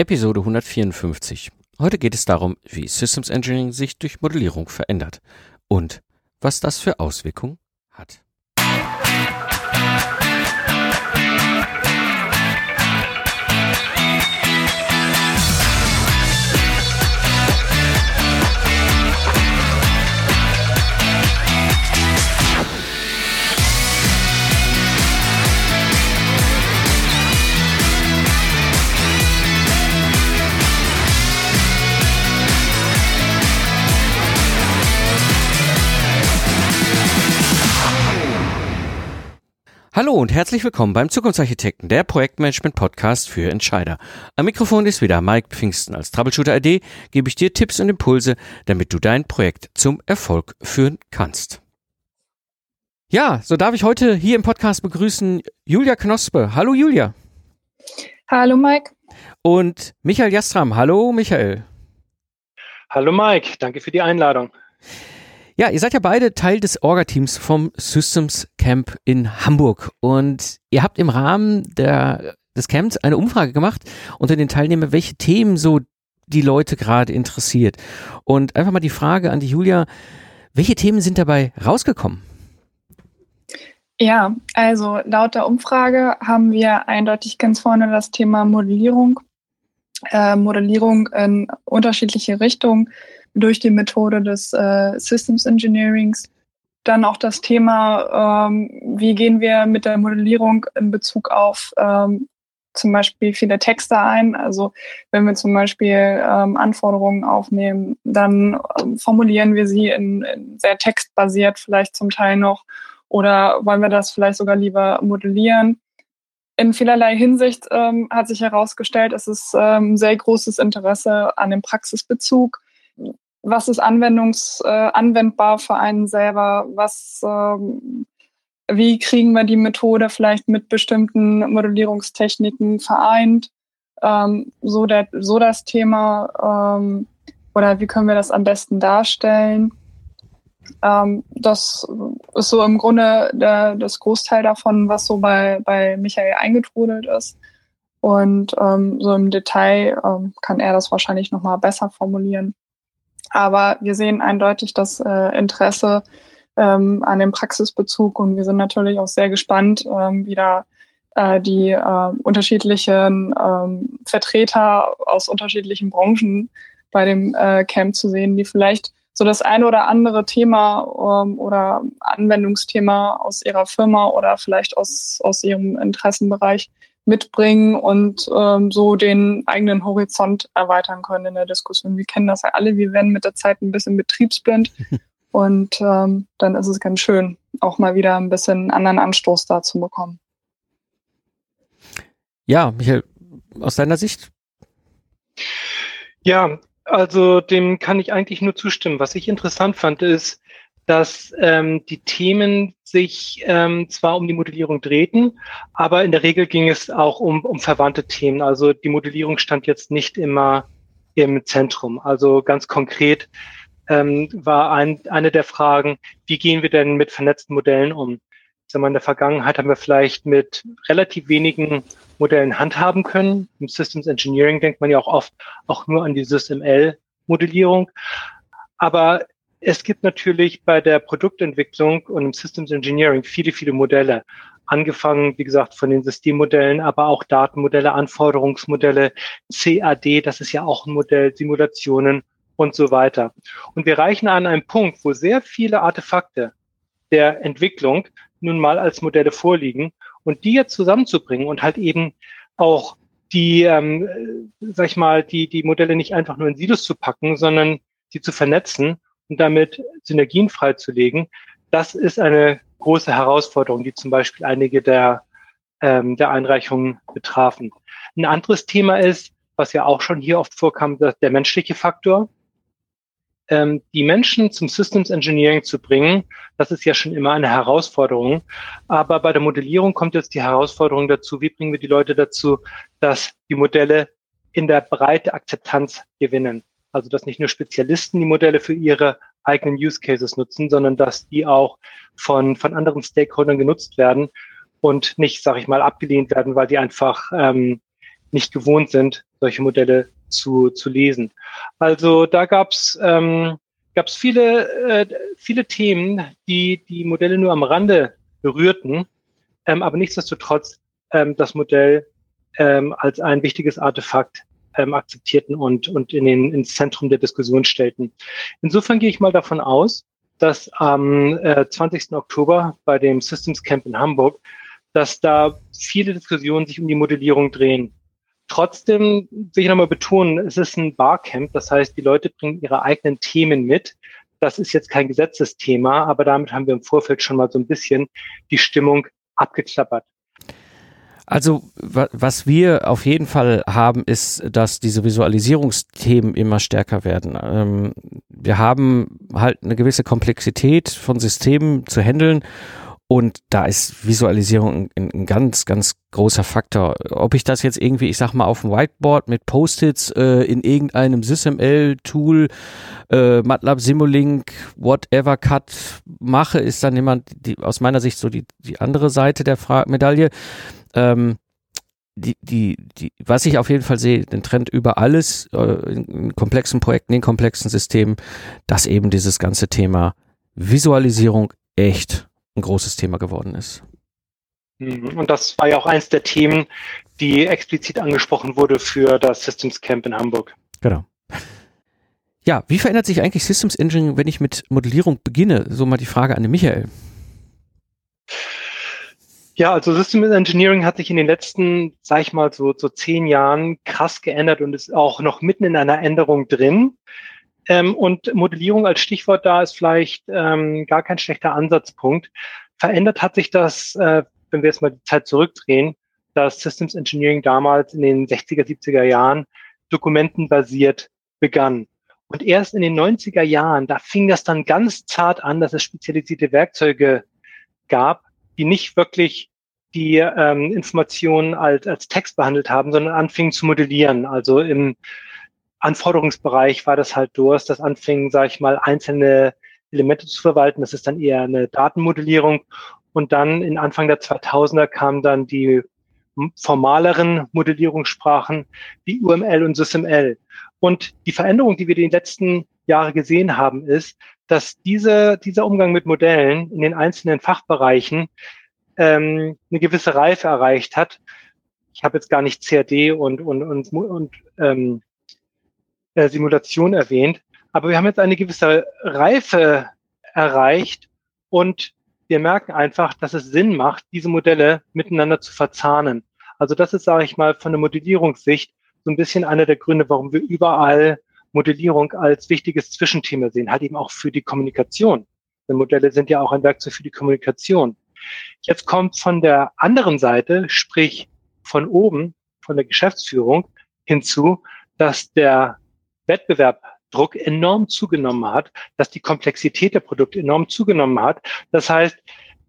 Episode 154. Heute geht es darum, wie Systems Engineering sich durch Modellierung verändert und was das für Auswirkungen hat. Hallo und herzlich willkommen beim Zukunftsarchitekten, der Projektmanagement-Podcast für Entscheider. Am Mikrofon ist wieder Mike Pfingsten. Als Troubleshooter-ID gebe ich dir Tipps und Impulse, damit du dein Projekt zum Erfolg führen kannst. Ja, so darf ich heute hier im Podcast begrüßen Julia Knospe. Hallo Julia. Hallo Mike. Und Michael Jastram. Hallo Michael. Hallo Mike, danke für die Einladung. Ja, ihr seid ja beide Teil des Orga-Teams vom Systems Camp in Hamburg und ihr habt im Rahmen der, des Camps eine Umfrage gemacht unter den Teilnehmern, welche Themen so die Leute gerade interessiert. Und einfach mal die Frage an die Julia, welche Themen sind dabei rausgekommen? Ja, also laut der Umfrage haben wir eindeutig ganz vorne das Thema Modellierung. Äh, Modellierung in unterschiedliche Richtungen durch die Methode des äh, Systems Engineerings. Dann auch das Thema, ähm, wie gehen wir mit der Modellierung in Bezug auf ähm, zum Beispiel viele Texte ein. Also wenn wir zum Beispiel ähm, Anforderungen aufnehmen, dann ähm, formulieren wir sie in, in, sehr textbasiert vielleicht zum Teil noch oder wollen wir das vielleicht sogar lieber modellieren. In vielerlei Hinsicht ähm, hat sich herausgestellt, es ist ähm, sehr großes Interesse an dem Praxisbezug was ist anwendungs, äh, anwendbar für einen selber, was, ähm, wie kriegen wir die Methode vielleicht mit bestimmten Modellierungstechniken vereint, ähm, so, der, so das Thema ähm, oder wie können wir das am besten darstellen. Ähm, das ist so im Grunde der, das Großteil davon, was so bei, bei Michael eingetrudelt ist. Und ähm, so im Detail ähm, kann er das wahrscheinlich nochmal besser formulieren. Aber wir sehen eindeutig das äh, Interesse ähm, an dem Praxisbezug und wir sind natürlich auch sehr gespannt, ähm, wie da äh, die äh, unterschiedlichen ähm, Vertreter aus unterschiedlichen Branchen bei dem äh, Camp zu sehen, die vielleicht so das eine oder andere Thema ähm, oder Anwendungsthema aus ihrer Firma oder vielleicht aus, aus ihrem Interessenbereich mitbringen und ähm, so den eigenen Horizont erweitern können in der Diskussion. Wir kennen das ja alle, wir werden mit der Zeit ein bisschen betriebsblind und ähm, dann ist es ganz schön, auch mal wieder ein bisschen anderen Anstoß da zu bekommen. Ja, Michael, aus deiner Sicht? Ja, also dem kann ich eigentlich nur zustimmen. Was ich interessant fand, ist, dass ähm, die Themen sich ähm, zwar um die Modellierung drehten, aber in der Regel ging es auch um, um verwandte Themen. Also die Modellierung stand jetzt nicht immer im Zentrum. Also ganz konkret ähm, war ein, eine der Fragen, wie gehen wir denn mit vernetzten Modellen um? Ich sag mal, in der Vergangenheit haben wir vielleicht mit relativ wenigen Modellen handhaben können. Im Systems Engineering denkt man ja auch oft auch nur an die SysML-Modellierung. Aber es gibt natürlich bei der Produktentwicklung und im Systems Engineering viele, viele Modelle. Angefangen, wie gesagt, von den Systemmodellen, aber auch Datenmodelle, Anforderungsmodelle, CAD, das ist ja auch ein Modell, Simulationen und so weiter. Und wir reichen an einem Punkt, wo sehr viele Artefakte der Entwicklung nun mal als Modelle vorliegen und die jetzt zusammenzubringen und halt eben auch die, ähm, sag ich mal, die, die Modelle nicht einfach nur in Silos zu packen, sondern sie zu vernetzen und damit Synergien freizulegen, das ist eine große Herausforderung, die zum Beispiel einige der, ähm, der Einreichungen betrafen. Ein anderes Thema ist, was ja auch schon hier oft vorkam, der menschliche Faktor. Ähm, die Menschen zum Systems Engineering zu bringen, das ist ja schon immer eine Herausforderung. Aber bei der Modellierung kommt jetzt die Herausforderung dazu, wie bringen wir die Leute dazu, dass die Modelle in der Breite Akzeptanz gewinnen. Also dass nicht nur Spezialisten die Modelle für ihre eigenen Use Cases nutzen, sondern dass die auch von, von anderen Stakeholdern genutzt werden und nicht, sage ich mal, abgelehnt werden, weil die einfach ähm, nicht gewohnt sind, solche Modelle zu, zu lesen. Also da gab's ähm, gab's viele, äh, viele Themen, die die Modelle nur am Rande berührten, ähm, aber nichtsdestotrotz ähm, das Modell ähm, als ein wichtiges Artefakt ähm, akzeptierten und, und in den, ins Zentrum der Diskussion stellten. Insofern gehe ich mal davon aus, dass am äh, 20. Oktober bei dem Systems Camp in Hamburg, dass da viele Diskussionen sich um die Modellierung drehen. Trotzdem will ich nochmal betonen, es ist ein Barcamp, das heißt, die Leute bringen ihre eigenen Themen mit. Das ist jetzt kein Gesetzesthema, aber damit haben wir im Vorfeld schon mal so ein bisschen die Stimmung abgeklappert. Also was wir auf jeden Fall haben, ist, dass diese Visualisierungsthemen immer stärker werden. Ähm, wir haben halt eine gewisse Komplexität von Systemen zu handeln und da ist Visualisierung ein, ein, ganz, ganz großer Faktor. Ob ich das jetzt irgendwie, ich sag mal, auf dem Whiteboard mit Post-its äh, in irgendeinem SysML-Tool, äh, MATLAB Simulink, whatever Cut mache, ist dann immer die, aus meiner Sicht so die, die andere Seite der Fra Medaille. Ähm, die, die, die, was ich auf jeden Fall sehe, den Trend über alles, äh, in komplexen Projekten, in komplexen Systemen, dass eben dieses ganze Thema Visualisierung echt ein großes Thema geworden ist. Und das war ja auch eins der Themen, die explizit angesprochen wurde für das Systems Camp in Hamburg. Genau. Ja, wie verändert sich eigentlich Systems Engineering, wenn ich mit Modellierung beginne? So mal die Frage an den Michael. Ja, also Systems Engineering hat sich in den letzten, sag ich mal, so, so zehn Jahren krass geändert und ist auch noch mitten in einer Änderung drin. Ähm, und Modellierung als Stichwort da ist vielleicht ähm, gar kein schlechter Ansatzpunkt. Verändert hat sich das, äh, wenn wir jetzt mal die Zeit zurückdrehen, dass Systems Engineering damals in den 60er, 70er Jahren dokumentenbasiert begann. Und erst in den 90er Jahren, da fing das dann ganz zart an, dass es spezialisierte Werkzeuge gab, die nicht wirklich die ähm, Informationen als, als Text behandelt haben, sondern anfingen zu modellieren. Also im Anforderungsbereich war das halt durch, das anfing, sage ich mal, einzelne Elemente zu verwalten. Das ist dann eher eine Datenmodellierung. Und dann in Anfang der 2000er kamen dann die formaleren Modellierungssprachen wie UML und SysML. Und die Veränderung, die wir in den letzten Jahren gesehen haben, ist, dass diese, dieser Umgang mit Modellen in den einzelnen Fachbereichen ähm, eine gewisse Reife erreicht hat. Ich habe jetzt gar nicht CAD und, und, und, und ähm, äh, Simulation erwähnt. Aber wir haben jetzt eine gewisse Reife erreicht und wir merken einfach, dass es Sinn macht, diese Modelle miteinander zu verzahnen. Also das ist, sage ich mal, von der Modellierungssicht so ein bisschen einer der Gründe, warum wir überall Modellierung als wichtiges Zwischenthema sehen, halt eben auch für die Kommunikation. Denn Modelle sind ja auch ein Werkzeug für die Kommunikation. Jetzt kommt von der anderen Seite, sprich von oben, von der Geschäftsführung hinzu, dass der Wettbewerbdruck enorm zugenommen hat, dass die Komplexität der Produkte enorm zugenommen hat. Das heißt,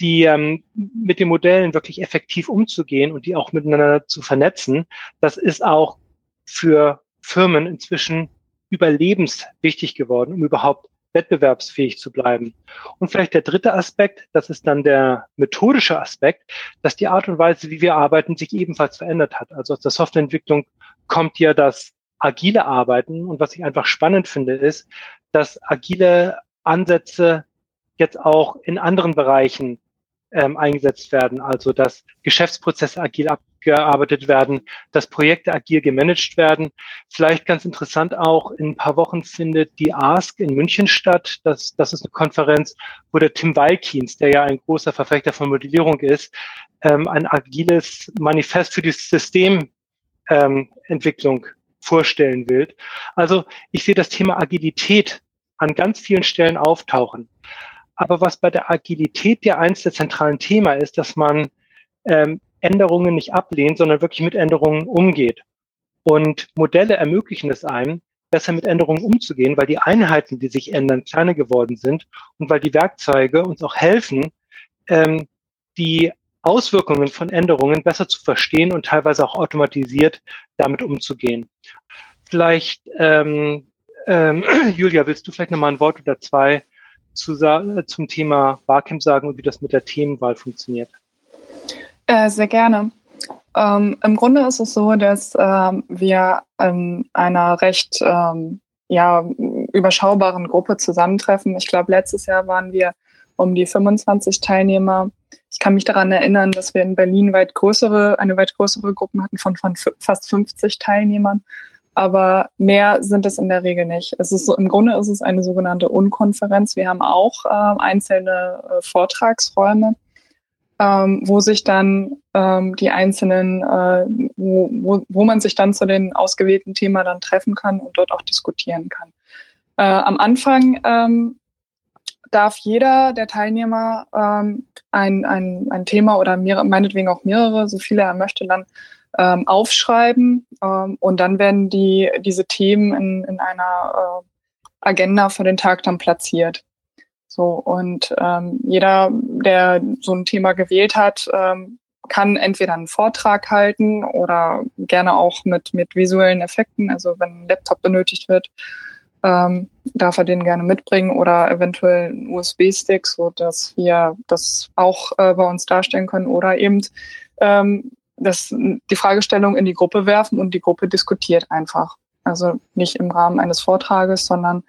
die ähm, mit den Modellen wirklich effektiv umzugehen und die auch miteinander zu vernetzen, das ist auch für Firmen inzwischen überlebenswichtig geworden, um überhaupt wettbewerbsfähig zu bleiben. Und vielleicht der dritte Aspekt, das ist dann der methodische Aspekt, dass die Art und Weise, wie wir arbeiten, sich ebenfalls verändert hat. Also aus der Softwareentwicklung kommt ja das agile Arbeiten. Und was ich einfach spannend finde, ist, dass agile Ansätze jetzt auch in anderen Bereichen ähm, eingesetzt werden. Also dass Geschäftsprozesse agil abgearbeitet werden, dass Projekte agil gemanagt werden. Vielleicht ganz interessant auch, in ein paar Wochen findet die ASK in München statt. Das, das ist eine Konferenz, wo der Tim Walkins, der ja ein großer Verfechter von Modellierung ist, ähm, ein agiles Manifest für die Systementwicklung ähm, vorstellen will. Also ich sehe das Thema Agilität an ganz vielen Stellen auftauchen. Aber was bei der Agilität ja eins der zentralen Thema ist, dass man ähm, Änderungen nicht ablehnt, sondern wirklich mit Änderungen umgeht. Und Modelle ermöglichen es einem, besser mit Änderungen umzugehen, weil die Einheiten, die sich ändern, kleiner geworden sind und weil die Werkzeuge uns auch helfen, ähm, die Auswirkungen von Änderungen besser zu verstehen und teilweise auch automatisiert damit umzugehen. Vielleicht, ähm, ähm, Julia, willst du vielleicht nochmal ein Wort oder zwei zu, zum Thema Barcamp sagen und wie das mit der Themenwahl funktioniert? Äh, sehr gerne. Ähm, Im Grunde ist es so, dass ähm, wir in einer recht ähm, ja, überschaubaren Gruppe zusammentreffen. Ich glaube, letztes Jahr waren wir um die 25 Teilnehmer. Ich kann mich daran erinnern, dass wir in Berlin weit größere, eine weit größere Gruppe hatten von, von fast 50 Teilnehmern. Aber mehr sind es in der Regel nicht. Es ist so, im Grunde ist es eine sogenannte Unkonferenz. Wir haben auch äh, einzelne äh, Vortragsräume, ähm, wo sich dann ähm, die einzelnen, äh, wo, wo, wo man sich dann zu den ausgewählten Themen dann treffen kann und dort auch diskutieren kann. Äh, am Anfang ähm, darf jeder der Teilnehmer ähm, ein, ein, ein Thema oder mehrere, meinetwegen auch mehrere, so viele er möchte, dann ähm, aufschreiben ähm, und dann werden die, diese Themen in, in einer äh, Agenda für den Tag dann platziert. So, und ähm, jeder, der so ein Thema gewählt hat, ähm, kann entweder einen Vortrag halten oder gerne auch mit, mit visuellen Effekten, also wenn ein Laptop benötigt wird, ähm, darf er den gerne mitbringen oder eventuell einen USB-Stick, so dass wir das auch äh, bei uns darstellen können oder eben ähm, das, die Fragestellung in die Gruppe werfen und die Gruppe diskutiert einfach. Also nicht im Rahmen eines Vortrages, sondern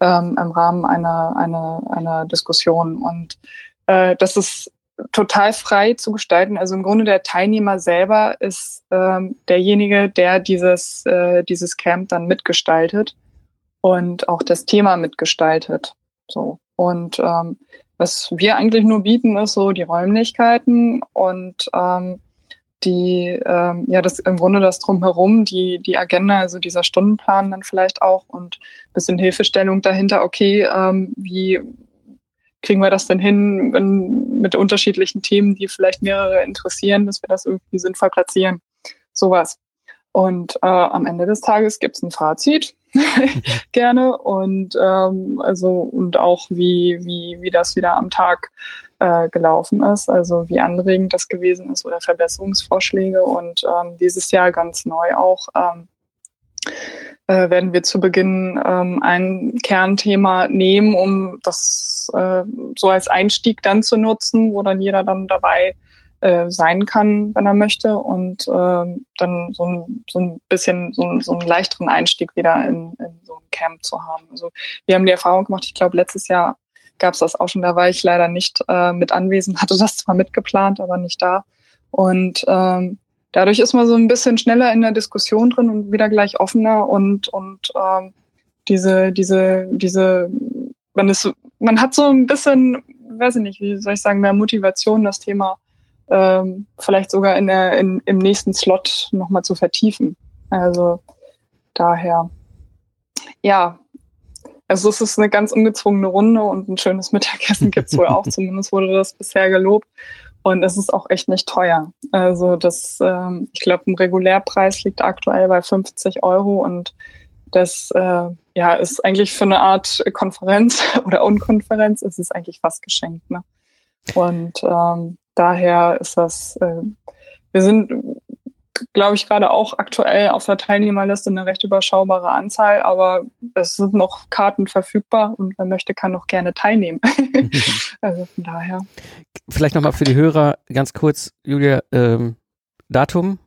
ähm, im Rahmen einer, einer, einer Diskussion. Und äh, das ist total frei zu gestalten. Also im Grunde der Teilnehmer selber ist ähm, derjenige, der dieses, äh, dieses Camp dann mitgestaltet und auch das Thema mitgestaltet. So. Und ähm, was wir eigentlich nur bieten, ist so die Räumlichkeiten und ähm, die, ähm, ja, das im Grunde das drumherum, die, die Agenda, also dieser Stundenplan dann vielleicht auch und bisschen Hilfestellung dahinter, okay, ähm, wie kriegen wir das denn hin, wenn, mit unterschiedlichen Themen, die vielleicht mehrere interessieren, dass wir das irgendwie sinnvoll platzieren. Sowas. Und äh, am Ende des Tages gibt's ein Fazit, gerne, und ähm, also und auch wie, wie, wie das wieder am Tag äh, gelaufen ist, also wie anregend das gewesen ist oder Verbesserungsvorschläge. Und ähm, dieses Jahr ganz neu auch ähm, äh, werden wir zu Beginn ähm, ein Kernthema nehmen, um das äh, so als Einstieg dann zu nutzen, wo dann jeder dann dabei äh, sein kann, wenn er möchte und äh, dann so ein, so ein bisschen so, so einen leichteren Einstieg wieder in, in so ein Camp zu haben. Also wir haben die Erfahrung gemacht, ich glaube letztes Jahr gab es das auch schon, da war ich leider nicht äh, mit anwesend, hatte das zwar mitgeplant, aber nicht da. Und ähm, dadurch ist man so ein bisschen schneller in der Diskussion drin und wieder gleich offener und, und ähm, diese, diese, diese, man ist, man hat so ein bisschen, weiß ich nicht, wie soll ich sagen, mehr Motivation, das Thema ähm, vielleicht sogar in der, in, im nächsten Slot nochmal zu vertiefen. Also daher, ja, also es ist eine ganz ungezwungene Runde und ein schönes Mittagessen gibt es wohl auch, zumindest wurde das bisher gelobt. Und es ist auch echt nicht teuer. Also das, ähm, ich glaube, ein Regulärpreis liegt aktuell bei 50 Euro und das äh, ja, ist eigentlich für eine Art Konferenz oder Unkonferenz ist es eigentlich fast geschenkt. Ne? Und ähm, daher ist das, äh, wir sind glaube ich, gerade auch aktuell auf der Teilnehmerliste eine recht überschaubare Anzahl, aber es sind noch Karten verfügbar und wer möchte, kann noch gerne teilnehmen. also von daher. Vielleicht nochmal für die Hörer ganz kurz, Julia, ähm, Datum?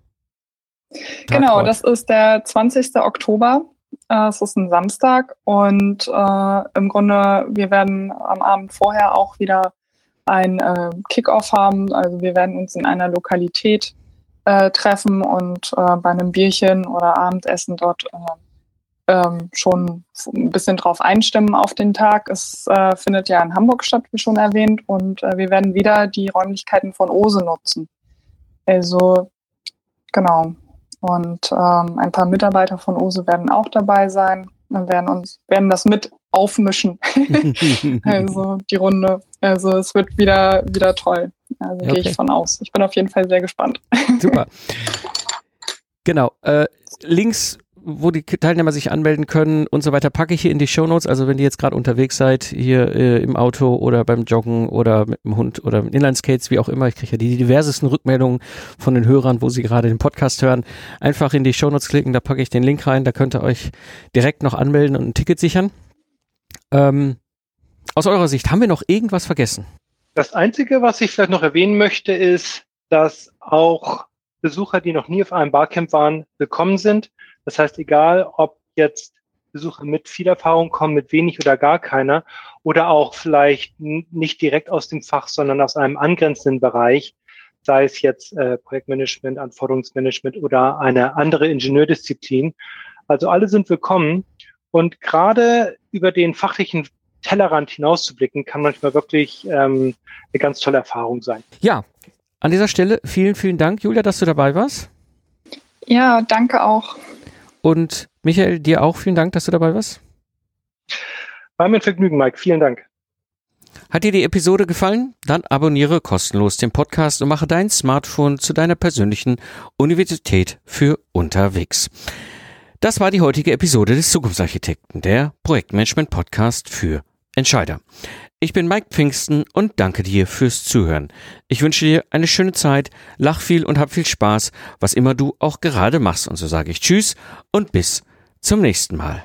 Genau, das ist der 20. Oktober. Äh, es ist ein Samstag und äh, im Grunde, wir werden am Abend vorher auch wieder ein äh, Kickoff haben. Also wir werden uns in einer Lokalität äh, treffen und äh, bei einem Bierchen oder Abendessen dort äh, ähm, schon ein bisschen drauf einstimmen auf den Tag. Es äh, findet ja in Hamburg statt, wie schon erwähnt, und äh, wir werden wieder die Räumlichkeiten von Ose nutzen. Also genau. Und ähm, ein paar Mitarbeiter von Ose werden auch dabei sein. Wir werden uns werden das mit aufmischen. also die Runde. Also es wird wieder wieder toll. Also okay. gehe ich von aus. Ich bin auf jeden Fall sehr gespannt. Super. Genau. Äh, Links, wo die Teilnehmer sich anmelden können und so weiter, packe ich hier in die Show Notes. Also wenn ihr jetzt gerade unterwegs seid, hier äh, im Auto oder beim Joggen oder mit dem Hund oder mit Inlineskates, wie auch immer, ich kriege ja die diversesten Rückmeldungen von den Hörern, wo sie gerade den Podcast hören. Einfach in die Show Notes klicken, da packe ich den Link rein, da könnt ihr euch direkt noch anmelden und ein Ticket sichern. Ähm, aus eurer Sicht, haben wir noch irgendwas vergessen? Das Einzige, was ich vielleicht noch erwähnen möchte, ist, dass auch Besucher, die noch nie auf einem Barcamp waren, willkommen sind. Das heißt, egal ob jetzt Besucher mit viel Erfahrung kommen, mit wenig oder gar keiner, oder auch vielleicht nicht direkt aus dem Fach, sondern aus einem angrenzenden Bereich, sei es jetzt äh, Projektmanagement, Anforderungsmanagement oder eine andere Ingenieurdisziplin. Also alle sind willkommen. Und gerade über den fachlichen Tellerrand hinauszublicken, kann manchmal wirklich ähm, eine ganz tolle Erfahrung sein. Ja, an dieser Stelle vielen, vielen Dank, Julia, dass du dabei warst. Ja, danke auch. Und Michael, dir auch vielen Dank, dass du dabei warst. War mir ein Vergnügen, Mike. Vielen Dank. Hat dir die Episode gefallen? Dann abonniere kostenlos den Podcast und mache dein Smartphone zu deiner persönlichen Universität für unterwegs. Das war die heutige Episode des Zukunftsarchitekten, der Projektmanagement Podcast für Entscheider. Ich bin Mike Pfingsten und danke dir fürs Zuhören. Ich wünsche dir eine schöne Zeit, lach viel und hab viel Spaß, was immer du auch gerade machst. Und so sage ich Tschüss und bis zum nächsten Mal.